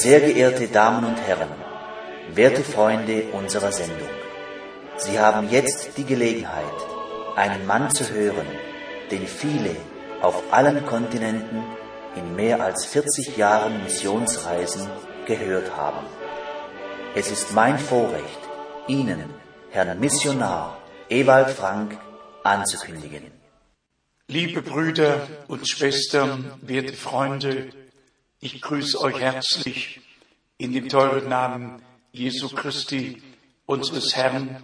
Sehr geehrte Damen und Herren, werte Freunde unserer Sendung, Sie haben jetzt die Gelegenheit, einen Mann zu hören, den viele auf allen Kontinenten in mehr als 40 Jahren Missionsreisen gehört haben. Es ist mein Vorrecht, Ihnen, Herrn Missionar Ewald Frank, anzukündigen. Liebe Brüder und Schwestern, werte Freunde, ich grüße euch herzlich in dem teuren Namen Jesu Christi, unseres Herrn.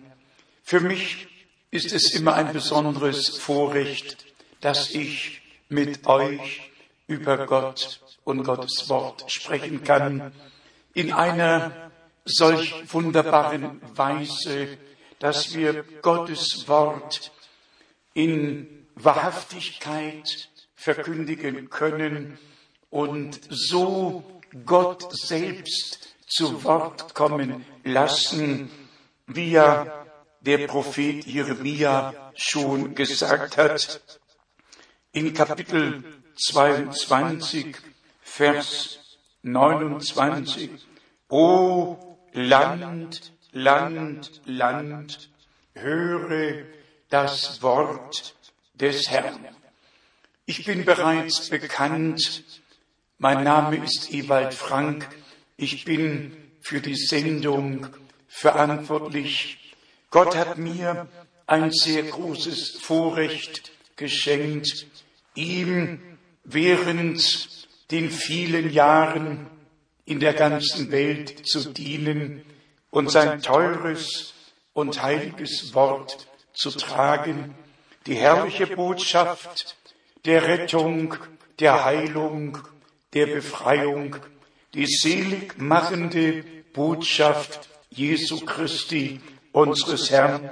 Für mich ist es immer ein besonderes Vorrecht, dass ich mit euch über Gott und Gottes Wort sprechen kann, in einer solch wunderbaren Weise, dass wir Gottes Wort in Wahrhaftigkeit verkündigen können und so Gott selbst zu Wort kommen lassen, wie ja der Prophet Jeremia schon gesagt hat. In Kapitel 22, Vers 29. O Land, Land, Land, höre das Wort des Herrn. Ich bin bereits bekannt mein Name ist Ewald Frank. Ich bin für die Sendung verantwortlich. Gott hat mir ein sehr großes Vorrecht geschenkt, ihm während den vielen Jahren in der ganzen Welt zu dienen und sein teures und heiliges Wort zu tragen, die herrliche Botschaft der Rettung, der Heilung der Befreiung, die seligmachende Botschaft Jesu Christi, unseres Herrn.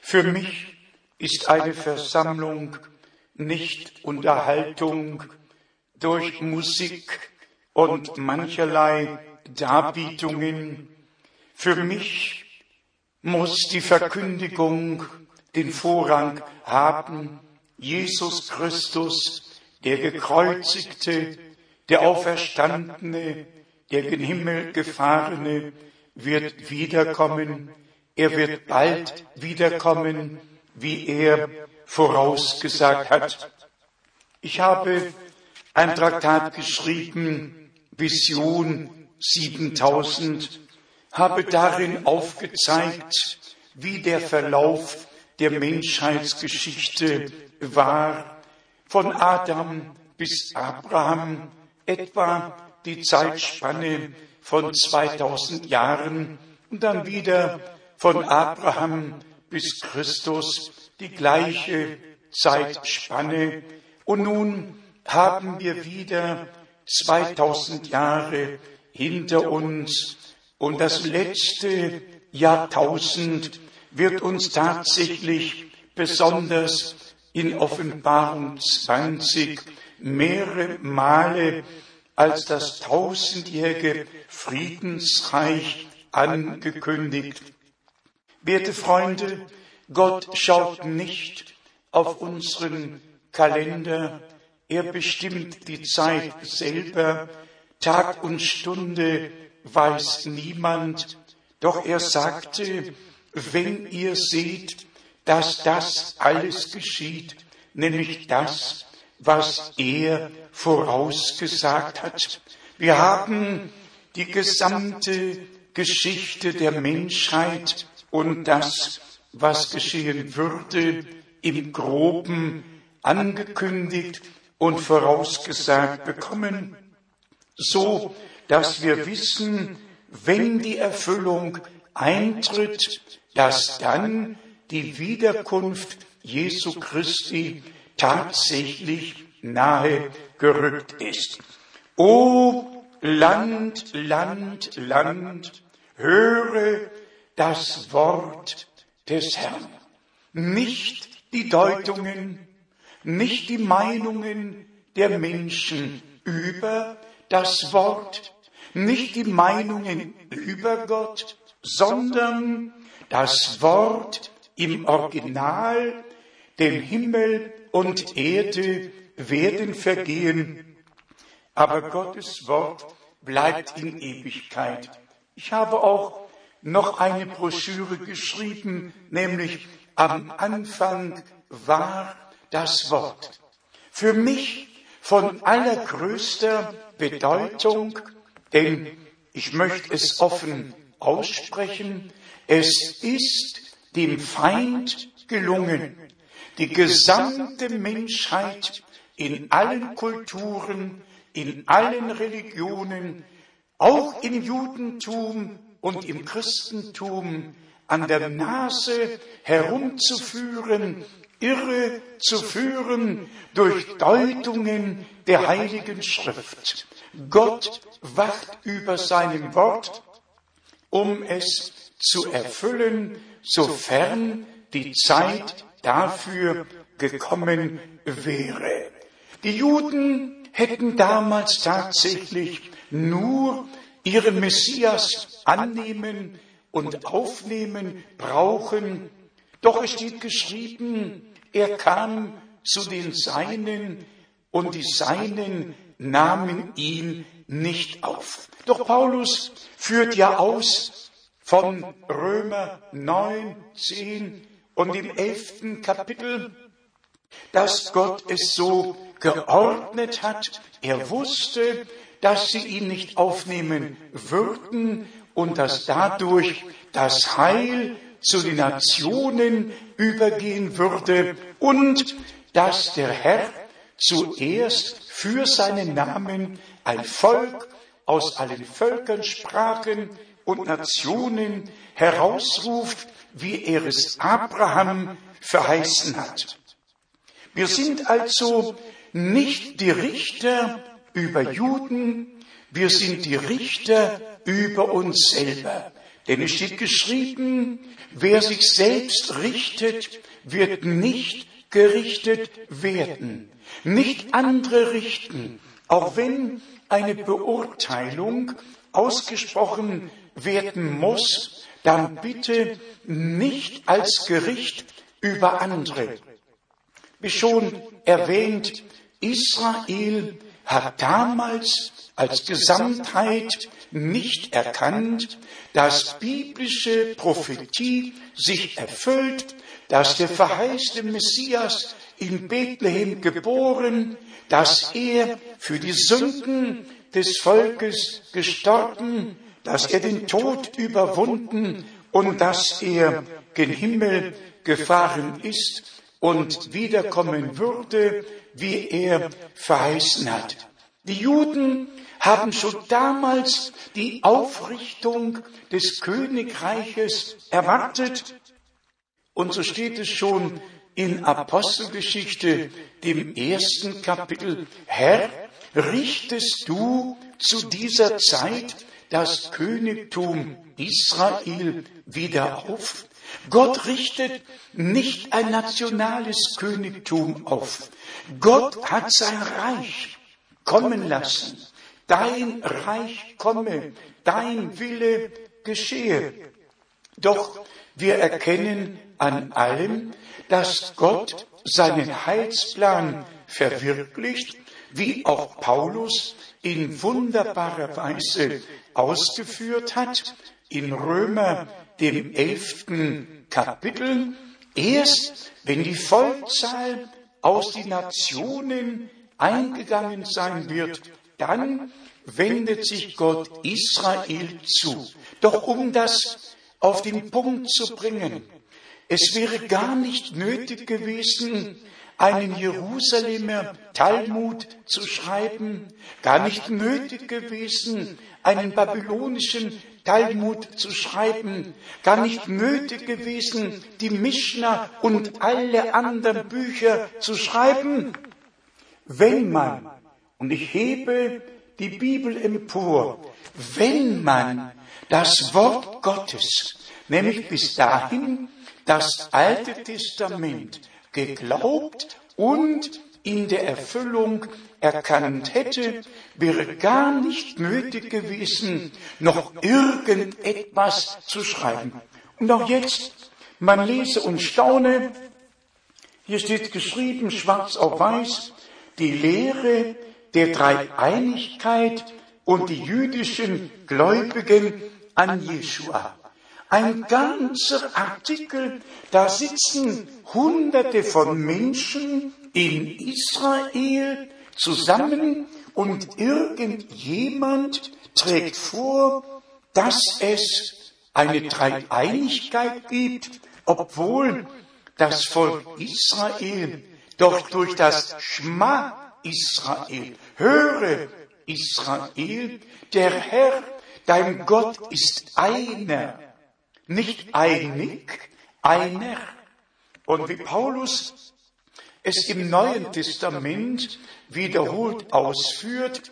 Für mich ist eine Versammlung nicht Unterhaltung durch Musik und mancherlei Darbietungen. Für mich muss die Verkündigung den Vorrang haben, Jesus Christus, der gekreuzigte, der Auferstandene, der gen Himmel gefahrene, wird wiederkommen. Er wird bald wiederkommen, wie er vorausgesagt hat. Ich habe ein Traktat geschrieben, Vision 7000, habe darin aufgezeigt, wie der Verlauf der Menschheitsgeschichte war, von Adam bis Abraham, etwa die Zeitspanne von 2000 Jahren und dann wieder von Abraham bis Christus die gleiche Zeitspanne. Und nun haben wir wieder 2000 Jahre hinter uns und das letzte Jahrtausend wird uns tatsächlich besonders in Offenbarung 20 mehrere Male als das tausendjährige Friedensreich angekündigt. Werte Freunde, Gott schaut nicht auf unseren Kalender, er bestimmt die Zeit selber, Tag und Stunde weiß niemand, doch er sagte, wenn ihr seht, dass das alles geschieht, nämlich das, was er vorausgesagt hat. Wir haben die gesamte Geschichte der Menschheit und das, was geschehen würde, im groben angekündigt und vorausgesagt bekommen, so dass wir wissen, wenn die Erfüllung eintritt, dass dann die Wiederkunft Jesu Christi tatsächlich nahe gerückt ist. O Land, Land, Land, höre das Wort des Herrn. Nicht die Deutungen, nicht die Meinungen der Menschen über das Wort, nicht die Meinungen über Gott, sondern das Wort im Original, dem Himmel und Erde werden vergehen, aber Gottes Wort bleibt in Ewigkeit. Ich habe auch noch eine Broschüre geschrieben, nämlich am Anfang war das Wort. Für mich von allergrößter Bedeutung, denn ich möchte es offen aussprechen, es ist dem Feind gelungen, die gesamte Menschheit in allen Kulturen, in allen Religionen, auch im Judentum und im Christentum an der Nase herumzuführen, irre zu führen durch Deutungen der Heiligen Schrift. Gott wacht über seinem Wort, um es zu erfüllen, sofern die Zeit dafür gekommen wäre. Die Juden hätten damals tatsächlich nur ihren Messias annehmen und aufnehmen brauchen. Doch es steht geschrieben, er kam zu den Seinen und die Seinen nahmen ihn nicht auf. Doch Paulus führt ja aus von Römer 9, 10 und im elften Kapitel, dass Gott es so geordnet hat. Er wusste, dass sie ihn nicht aufnehmen würden und dass dadurch das Heil zu den Nationen übergehen würde und dass der Herr zuerst für seinen Namen ein Volk aus allen Völkern, Sprachen und Nationen herausruft, wie er es Abraham verheißen hat. Wir sind also nicht die Richter über Juden, wir sind die Richter über uns selber. Denn es steht geschrieben, wer sich selbst richtet, wird nicht gerichtet werden. Nicht andere richten, auch wenn eine Beurteilung ausgesprochen werden muss, dann bitte nicht als Gericht über andere. Wie schon erwähnt, Israel hat damals als Gesamtheit nicht erkannt, dass biblische Prophetie sich erfüllt, dass der verheißte Messias in Bethlehem geboren, dass er für die Sünden des Volkes gestorben, dass er den Tod überwunden und dass er gen Himmel gefahren ist und wiederkommen würde, wie er verheißen hat. Die Juden haben schon damals die Aufrichtung des Königreiches erwartet. Und so steht es schon in Apostelgeschichte, dem ersten Kapitel, Herr, richtest du zu dieser Zeit das Königtum Israel wieder auf? Gott richtet nicht ein nationales Königtum auf. Gott hat sein Reich kommen lassen. Dein Reich komme, dein Wille geschehe. Doch wir erkennen an allem, dass Gott seinen Heilsplan verwirklicht, wie auch Paulus in wunderbarer Weise ausgeführt hat, in Römer dem elften Kapitel. Erst wenn die Vollzahl aus den Nationen eingegangen sein wird, dann wendet sich Gott Israel zu. Doch um das auf den Punkt zu bringen, es wäre gar nicht nötig gewesen, einen Jerusalemer Talmud zu schreiben, gar nicht nötig gewesen, einen babylonischen Talmud zu schreiben, gar nicht nötig gewesen, die Mishnah und alle anderen Bücher zu schreiben, wenn man, und ich hebe die Bibel empor, wenn man das Wort Gottes, nämlich bis dahin das Alte Testament, geglaubt und in der Erfüllung erkannt hätte, wäre gar nicht nötig gewesen, noch irgendetwas zu schreiben. Und auch jetzt, man lese und staune, hier steht geschrieben, schwarz auf weiß, die Lehre der Dreieinigkeit und die jüdischen Gläubigen an Jeshua. Ein ganzer Artikel, da sitzen Hunderte von Menschen in Israel zusammen und irgendjemand trägt vor, dass es eine Dreieinigkeit gibt, obwohl das Volk Israel doch durch das Schma Israel, höre Israel, der Herr, dein Gott ist einer, nicht einig, einer. Und wie Paulus es im Neuen Testament wiederholt ausführt,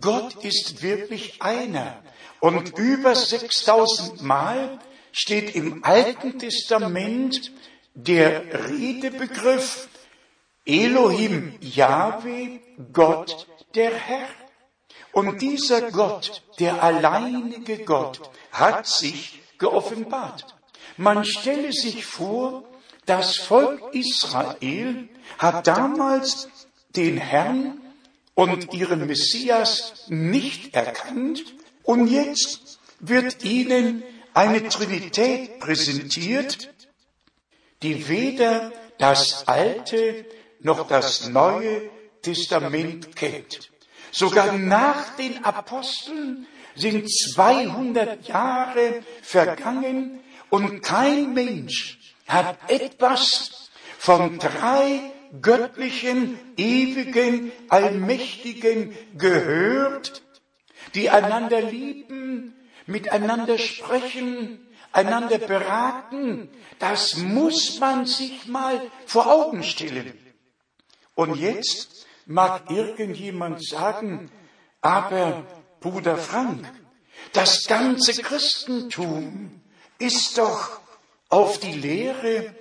Gott ist wirklich einer. Und über 6000 Mal steht im Alten Testament der Redebegriff Elohim Yahweh, Gott der Herr. Und dieser Gott, der alleinige Gott, hat sich geoffenbart. Man stelle sich vor, das Volk Israel hat damals den Herrn und ihren Messias nicht erkannt und jetzt wird ihnen eine Trinität präsentiert, die weder das Alte noch das Neue Testament kennt. Sogar nach den Aposteln sind 200 Jahre vergangen und kein Mensch hat etwas von drei göttlichen, ewigen, allmächtigen gehört, die einander lieben, miteinander sprechen, einander beraten. Das muss man sich mal vor Augen stellen. Und jetzt mag irgendjemand sagen, aber Bruder Frank, das ganze Christentum ist doch auf die Lehre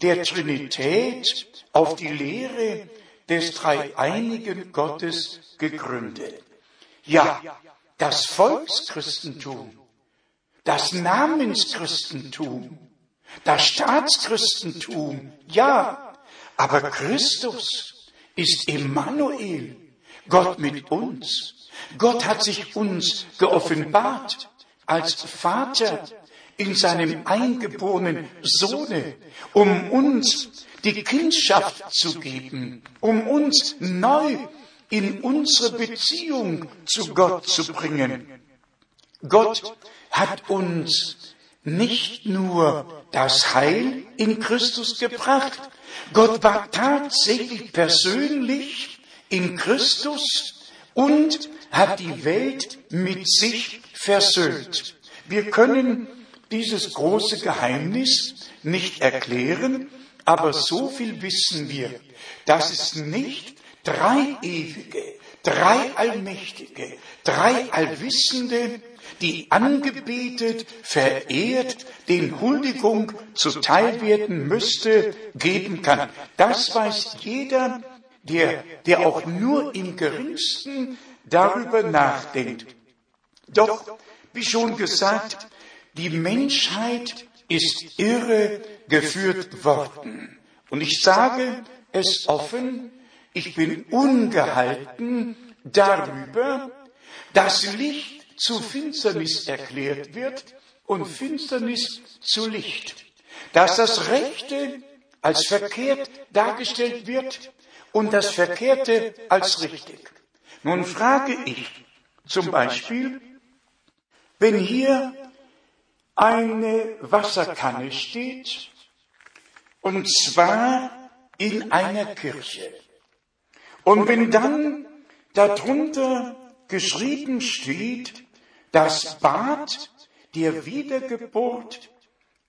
der Trinität, auf die Lehre des dreieinigen Gottes gegründet. Ja, das Volkschristentum, das Namenschristentum, das Staatschristentum, ja, aber Christus, ist Emmanuel, Gott mit uns. Gott hat sich uns geoffenbart als Vater in seinem eingeborenen Sohne, um uns die Kindschaft zu geben, um uns neu in unsere Beziehung zu Gott zu bringen. Gott hat uns nicht nur das Heil in Christus gebracht, Gott war tatsächlich persönlich in Christus und hat die Welt mit sich versöhnt. Wir können dieses große Geheimnis nicht erklären, aber so viel wissen wir, dass es nicht drei ewige, drei allmächtige, drei allwissende die angebetet, verehrt, den Huldigung zuteil werden müsste, geben kann. Das weiß jeder, der, der auch nur im geringsten darüber nachdenkt. Doch, wie schon gesagt, die Menschheit ist irre geführt worden. Und ich sage es offen, ich bin ungehalten darüber, dass Licht zu Finsternis erklärt wird und Finsternis zu Licht. Dass das Rechte als verkehrt dargestellt wird und das Verkehrte als richtig. Nun frage ich zum Beispiel, wenn hier eine Wasserkanne steht, und zwar in einer Kirche, und wenn dann darunter geschrieben steht, das Bad der Wiedergeburt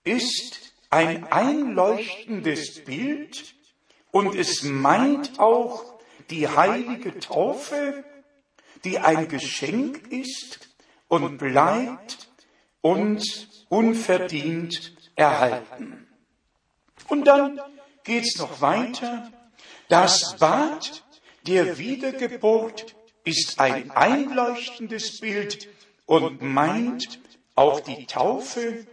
ist ein einleuchtendes Bild und es meint auch die heilige Taufe, die ein Geschenk ist und bleibt uns unverdient erhalten. Und dann geht's noch weiter. Das Bad der Wiedergeburt ist ein einleuchtendes Bild und meint auch die Taufe,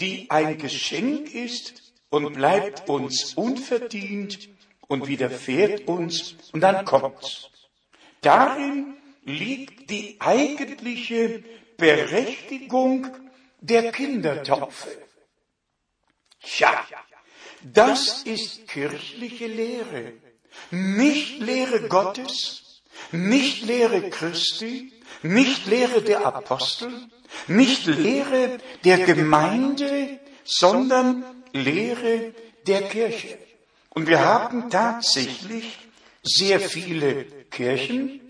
die ein Geschenk ist und bleibt uns unverdient und widerfährt uns und dann kommt's. Darin liegt die eigentliche Berechtigung der Kindertaufe. Tja, das ist kirchliche Lehre. Nicht Lehre Gottes, nicht Lehre Christi, nicht Lehre der Apostel, nicht Lehre der Gemeinde, sondern Lehre der Kirche. Und wir haben tatsächlich sehr viele Kirchen,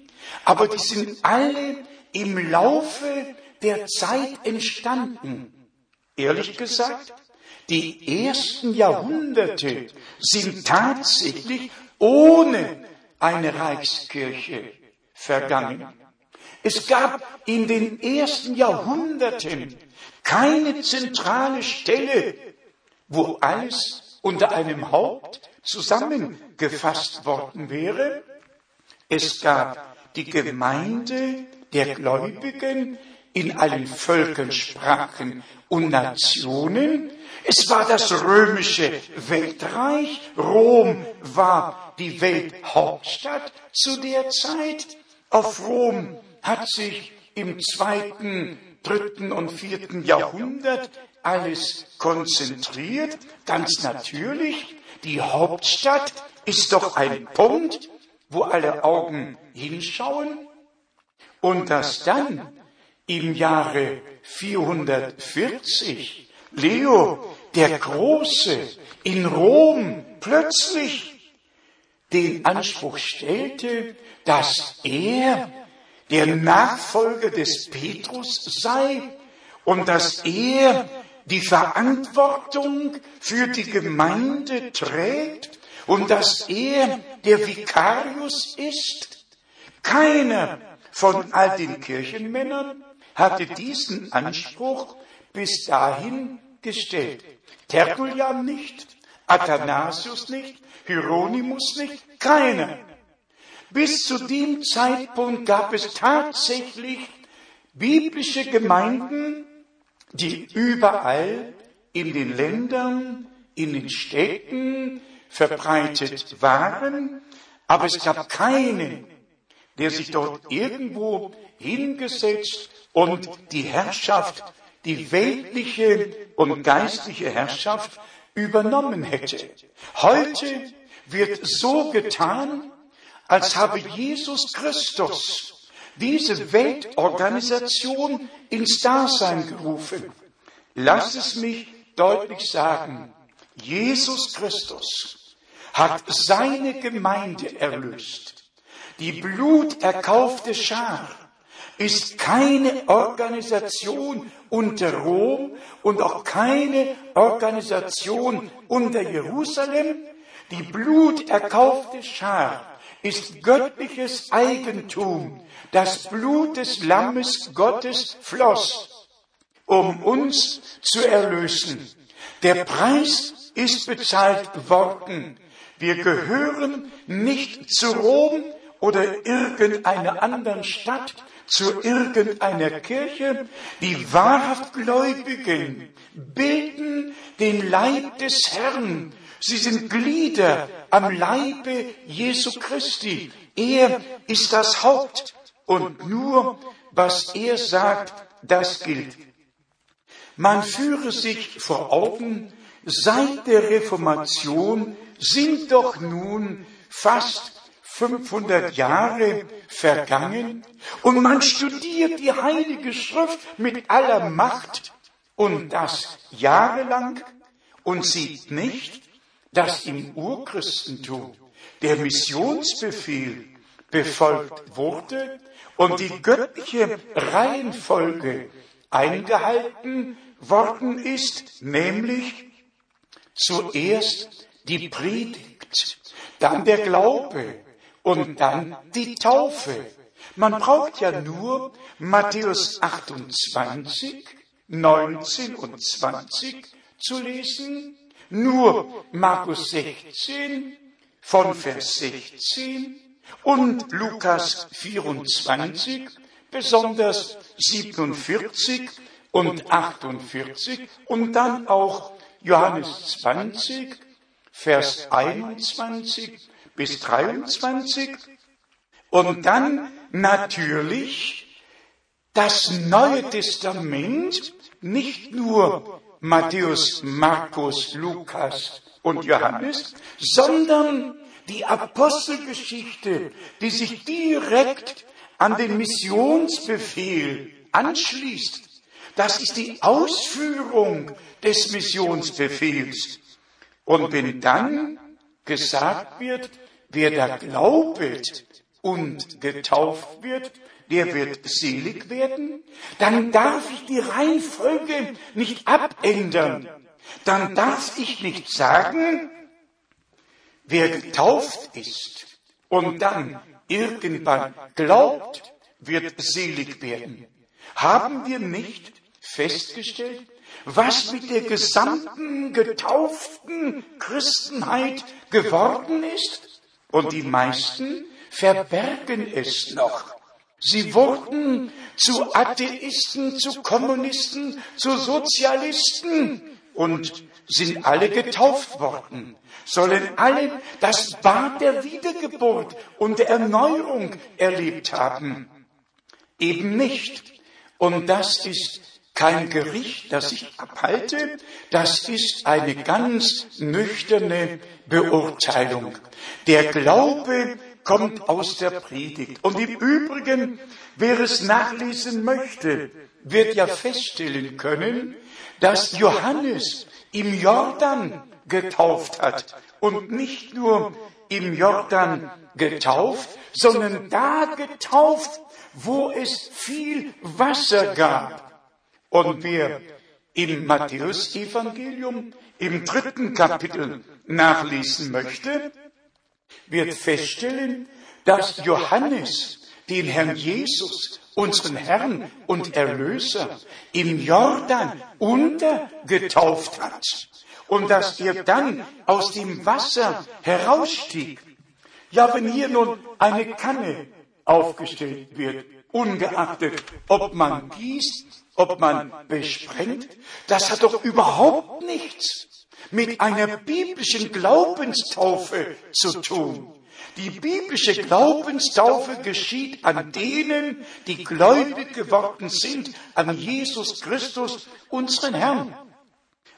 aber die sind alle im Laufe der Zeit entstanden. Ehrlich gesagt, die ersten Jahrhunderte sind tatsächlich ohne eine Reichskirche vergangen. Es gab in den ersten Jahrhunderten keine zentrale Stelle, wo alles unter einem Haupt zusammengefasst worden wäre. Es gab die Gemeinde der Gläubigen in allen Völkern, Sprachen und Nationen. Es war das römische Weltreich. Rom war die Welthauptstadt zu der Zeit. Auf Rom hat sich im zweiten, dritten und vierten Jahrhundert alles konzentriert. Ganz natürlich, die Hauptstadt ist doch ein Punkt, wo alle Augen hinschauen. Und dass dann im Jahre 440 Leo der Große in Rom plötzlich den Anspruch stellte, dass er der Nachfolger des Petrus sei und dass er die Verantwortung für die Gemeinde trägt und dass er der Vikarius ist. Keiner von all den Kirchenmännern hatte diesen Anspruch bis dahin gestellt. Tertullian nicht, Athanasius nicht, Hieronymus nicht, keiner. Bis zu dem Zeitpunkt gab es tatsächlich biblische Gemeinden, die überall in den Ländern, in den Städten verbreitet waren, aber es gab keinen, der sich dort irgendwo hingesetzt und die Herrschaft, die weltliche und geistliche Herrschaft übernommen hätte. Heute wird so getan, als habe Jesus Christus diese Weltorganisation ins Dasein gerufen. Lass es mich deutlich sagen. Jesus Christus hat seine Gemeinde erlöst. Die bluterkaufte Schar ist keine Organisation unter Rom und auch keine Organisation unter Jerusalem. Die bluterkaufte Schar ist göttliches Eigentum. Das Blut des Lammes Gottes floss, um uns zu erlösen. Der Preis ist bezahlt worden. Wir gehören nicht zu Rom oder irgendeiner anderen Stadt, zu irgendeiner Kirche. Die wahrhaft Gläubigen bilden den Leib des Herrn. Sie sind Glieder am Leibe Jesu Christi. Er ist das Haupt und nur was er sagt, das gilt. Man führe sich vor Augen, seit der Reformation sind doch nun fast 500 Jahre vergangen und man studiert die Heilige Schrift mit aller Macht und das jahrelang und sieht nicht, dass im Urchristentum der Missionsbefehl befolgt wurde und die göttliche Reihenfolge eingehalten worden ist, nämlich zuerst die Predigt, dann der Glaube und dann die Taufe. Man braucht ja nur Matthäus 28, 19 und 20 zu lesen nur Markus 16 von Vers 16 und Lukas 24, besonders 47 und 48 und dann auch Johannes 20, Vers 21 bis 23 und dann natürlich das Neue Testament, nicht nur Matthäus, Markus, Lukas und Johannes, sondern die Apostelgeschichte, die sich direkt an den Missionsbefehl anschließt. Das ist die Ausführung des Missionsbefehls. Und wenn dann gesagt wird, wer da glaubet und getauft wird, der wird selig werden, dann darf ich die Reihenfolge nicht abändern. Dann darf ich nicht sagen, wer getauft ist und dann irgendwann glaubt, wird selig werden. Haben wir nicht festgestellt, was mit der gesamten getauften Christenheit geworden ist? Und die meisten verbergen es noch. Sie wurden zu Atheisten, zu Kommunisten, zu Sozialisten und sind alle getauft worden, sollen alle das Bad der Wiedergeburt und der Erneuerung erlebt haben. Eben nicht. Und das ist kein Gericht, das ich abhalte, das ist eine ganz nüchterne Beurteilung. Der Glaube kommt aus der Predigt. Und im Übrigen, wer es nachlesen möchte, wird ja feststellen können, dass Johannes im Jordan getauft hat und nicht nur im Jordan getauft, sondern da getauft, wo es viel Wasser gab. Und wer im Matthäus-Evangelium im dritten Kapitel nachlesen möchte, wird feststellen, dass Johannes den Herrn Jesus, unseren Herrn und Erlöser, im Jordan untergetauft hat und dass er dann aus dem Wasser herausstieg. Ja, wenn hier nun eine Kanne aufgestellt wird, ungeachtet, ob man gießt, ob man besprengt, das hat doch überhaupt nichts mit einer biblischen Glaubenstaufe zu tun. Die biblische Glaubenstaufe geschieht an denen, die gläubig geworden sind, an Jesus Christus, unseren Herrn.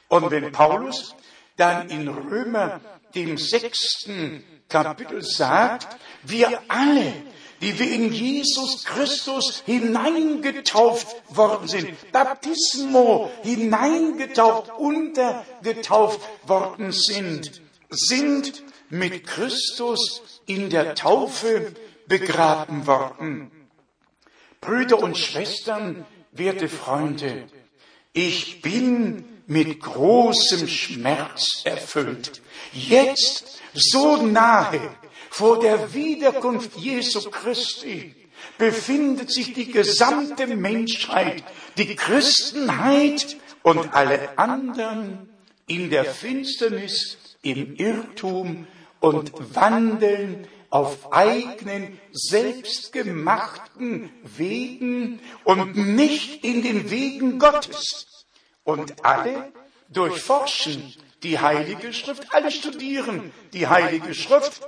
Und wenn Paulus dann in Römer, dem sechsten Kapitel sagt, wir alle die wir in Jesus Christus hineingetauft worden sind, Baptismo hineingetaucht, untergetauft worden sind, sind mit Christus in der Taufe begraben worden. Brüder und Schwestern, werte Freunde, ich bin mit großem Schmerz erfüllt. Jetzt so nahe vor der Wiederkunft Jesu Christi befindet sich die gesamte Menschheit, die Christenheit und alle anderen in der Finsternis, im Irrtum und wandeln auf eigenen, selbstgemachten Wegen und nicht in den Wegen Gottes. Und alle durchforschen die Heilige Schrift, alle studieren die Heilige Schrift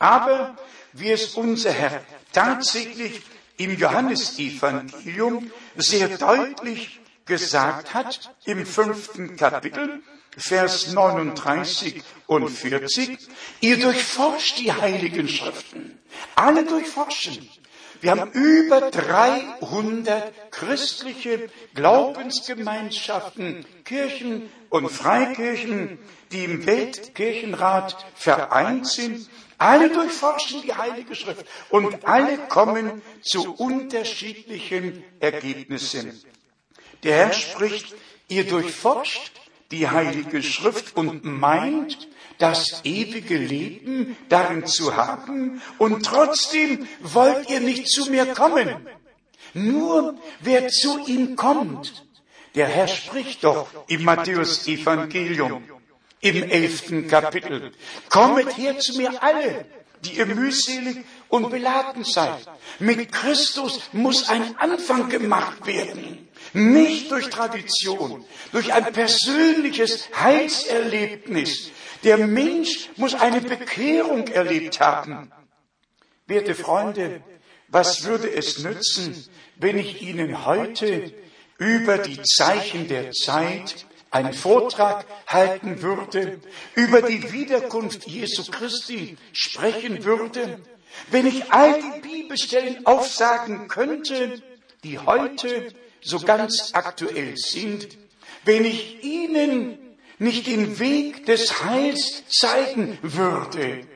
aber wie es unser Herr tatsächlich im Johannesevangelium sehr deutlich gesagt hat, im fünften Kapitel, Vers 39 und 40, ihr durchforscht die Heiligen Schriften. Alle durchforschen. Wir haben über 300 christliche Glaubensgemeinschaften, Kirchen und Freikirchen, die im Weltkirchenrat vereint sind alle durchforschen die Heilige Schrift und alle kommen zu unterschiedlichen Ergebnissen. Der Herr spricht, ihr durchforscht die Heilige Schrift und meint, das ewige Leben darin zu haben und trotzdem wollt ihr nicht zu mir kommen. Nur wer zu ihm kommt, der Herr spricht doch im Matthäus Evangelium im elften Kapitel. Kommet her zu mir alle, die ihr mühselig und beladen seid. Mit Christus muss ein Anfang gemacht werden. Nicht durch Tradition, durch ein persönliches Heilserlebnis. Der Mensch muss eine Bekehrung erlebt haben. Werte Freunde, Was würde es nützen, wenn ich Ihnen heute über die Zeichen der Zeit einen Vortrag halten würde, über die Wiederkunft Jesu Christi sprechen würde, wenn ich all die Bibelstellen aufsagen könnte, die heute so ganz aktuell sind, wenn ich Ihnen nicht den Weg des Heils zeigen würde.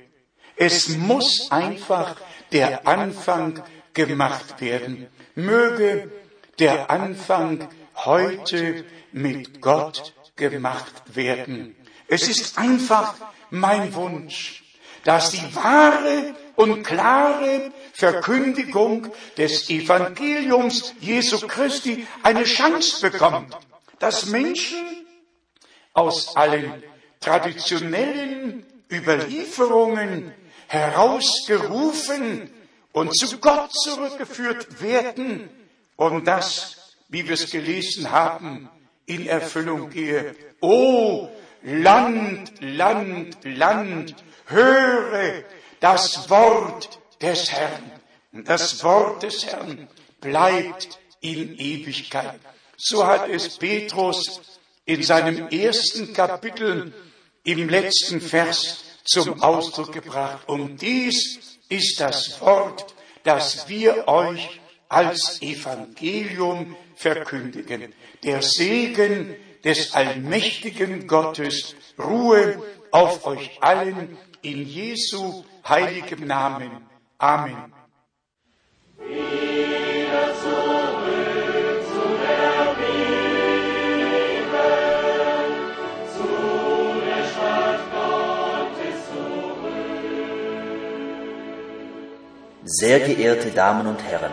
Es muss einfach der Anfang gemacht werden. Möge der Anfang heute mit Gott gemacht werden. Es ist einfach mein Wunsch, dass die wahre und klare Verkündigung des Evangeliums Jesu Christi eine Chance bekommt, dass Menschen aus allen traditionellen Überlieferungen herausgerufen und zu Gott zurückgeführt werden und das, wie wir es gelesen haben, in Erfüllung gehe. O Land, Land, Land, höre das Wort des Herrn. Das Wort des Herrn bleibt in Ewigkeit. So hat es Petrus in seinem ersten Kapitel im letzten Vers zum Ausdruck gebracht. Und dies ist das Wort, das wir euch als Evangelium verkündigen. Der Segen des allmächtigen Gottes ruhe auf euch allen in Jesu heiligem Namen. Amen. Sehr geehrte Damen und Herren,